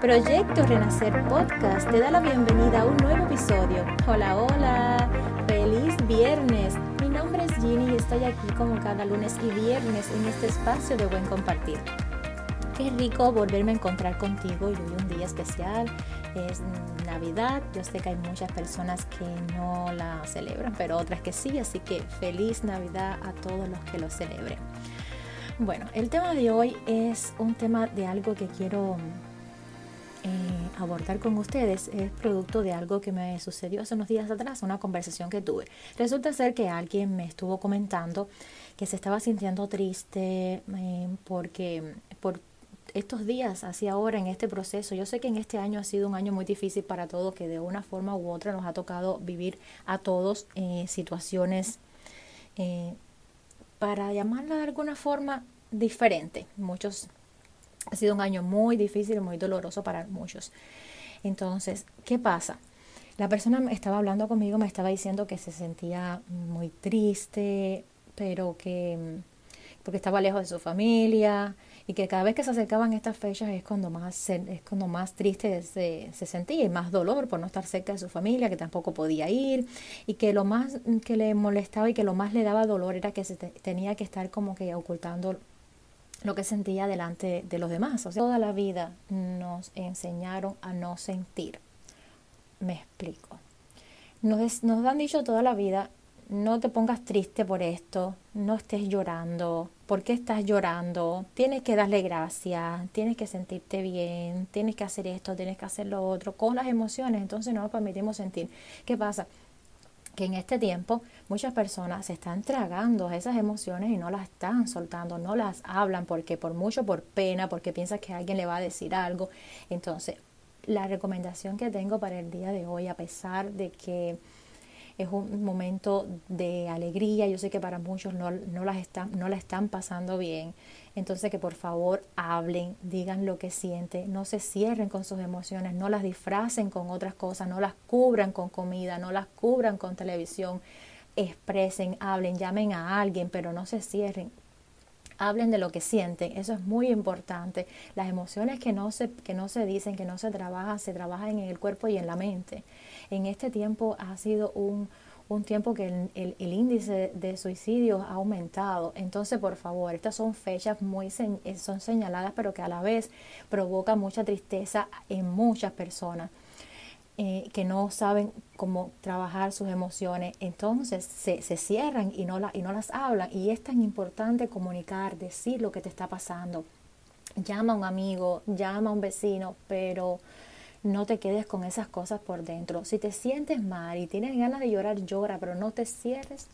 Proyecto Renacer Podcast te da la bienvenida a un nuevo episodio. Hola, hola, feliz viernes. Mi nombre es Ginny y estoy aquí como cada lunes y viernes en este espacio de buen compartir. Qué rico volverme a encontrar contigo y hoy un día especial. Es Navidad. Yo sé que hay muchas personas que no la celebran, pero otras que sí. Así que feliz Navidad a todos los que lo celebren. Bueno, el tema de hoy es un tema de algo que quiero eh, abordar con ustedes es producto de algo que me sucedió hace unos días atrás, una conversación que tuve. Resulta ser que alguien me estuvo comentando que se estaba sintiendo triste eh, porque por estos días, así ahora en este proceso, yo sé que en este año ha sido un año muy difícil para todos, que de una forma u otra nos ha tocado vivir a todos eh, situaciones, para llamarla de alguna forma, diferente. Muchos ha sido un año muy difícil muy doloroso para muchos. Entonces, ¿qué pasa? La persona estaba hablando conmigo, me estaba diciendo que se sentía muy triste, pero que porque estaba lejos de su familia y que cada vez que se acercaban estas fechas es cuando más es cuando más triste se, se, sentía y más dolor por no estar cerca de su familia que tampoco podía ir y que lo más que le molestaba y que lo más le daba dolor era que se tenía que estar como que ocultando lo que sentía delante de los demás. Toda la vida nos enseñaron a no sentir. Me explico. Nos, nos han dicho toda la vida, no te pongas triste por esto, no estés llorando, ¿por qué estás llorando? Tienes que darle gracias, tienes que sentirte bien, tienes que hacer esto, tienes que hacer lo otro, con las emociones, entonces no nos permitimos sentir. ¿Qué pasa? Que en este tiempo muchas personas se están tragando esas emociones y no las están soltando, no las hablan porque por mucho por pena, porque piensa que alguien le va a decir algo. Entonces, la recomendación que tengo para el día de hoy, a pesar de que es un momento de alegría, yo sé que para muchos no, no, las están, no la están pasando bien, entonces que por favor hablen, digan lo que sienten, no se cierren con sus emociones, no las disfracen con otras cosas, no las cubran con comida, no las cubran con televisión, expresen, hablen, llamen a alguien, pero no se cierren. Hablen de lo que sienten, eso es muy importante. Las emociones que no se, que no se dicen, que no se trabajan, se trabajan en el cuerpo y en la mente. En este tiempo ha sido un, un tiempo que el, índice de suicidio ha aumentado. Entonces, por favor, estas son fechas muy eh, son señaladas, pero que a la vez provocan mucha tristeza en muchas personas. Eh, que no saben cómo trabajar sus emociones, entonces se, se cierran y no, la, y no las hablan. Y es tan importante comunicar, decir lo que te está pasando. Llama a un amigo, llama a un vecino, pero no te quedes con esas cosas por dentro. Si te sientes mal y tienes ganas de llorar, llora, pero no te cierres.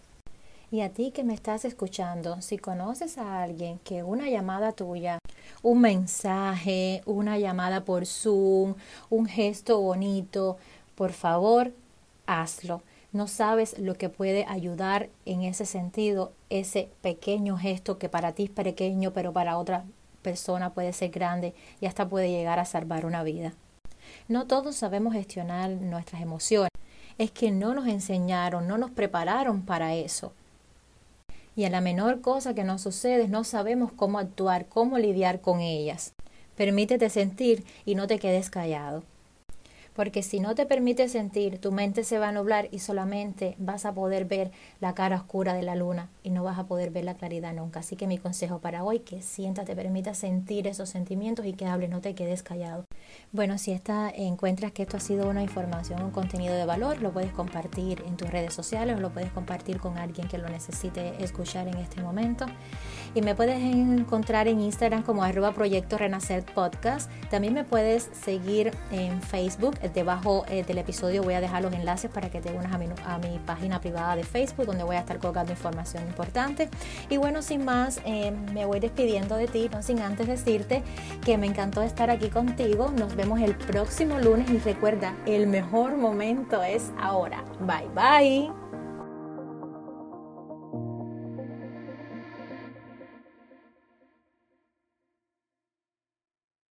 Y a ti que me estás escuchando, si conoces a alguien que una llamada tuya, un mensaje, una llamada por Zoom, un gesto bonito, por favor, hazlo. No sabes lo que puede ayudar en ese sentido, ese pequeño gesto que para ti es pequeño, pero para otra persona puede ser grande y hasta puede llegar a salvar una vida. No todos sabemos gestionar nuestras emociones. Es que no nos enseñaron, no nos prepararon para eso. Y a la menor cosa que nos sucede no sabemos cómo actuar, cómo lidiar con ellas. Permítete sentir y no te quedes callado porque si no te permites sentir, tu mente se va a nublar y solamente vas a poder ver la cara oscura de la luna y no vas a poder ver la claridad nunca. Así que mi consejo para hoy, que sientas, te permita sentir esos sentimientos y que hables, no te quedes callado. Bueno, si esta, encuentras que esto ha sido una información, un contenido de valor, lo puedes compartir en tus redes sociales o lo puedes compartir con alguien que lo necesite escuchar en este momento. Y me puedes encontrar en Instagram como arroba proyecto renacer podcast. También me puedes seguir en Facebook debajo eh, del episodio voy a dejar los enlaces para que te unas a mi, a mi, página privada de Facebook donde voy a estar colgando información importante. Y bueno, sin más, eh, me voy despidiendo de ti, no sin antes decirte que me encantó estar aquí contigo. Nos vemos el próximo lunes y recuerda, el mejor momento es ahora. Bye bye.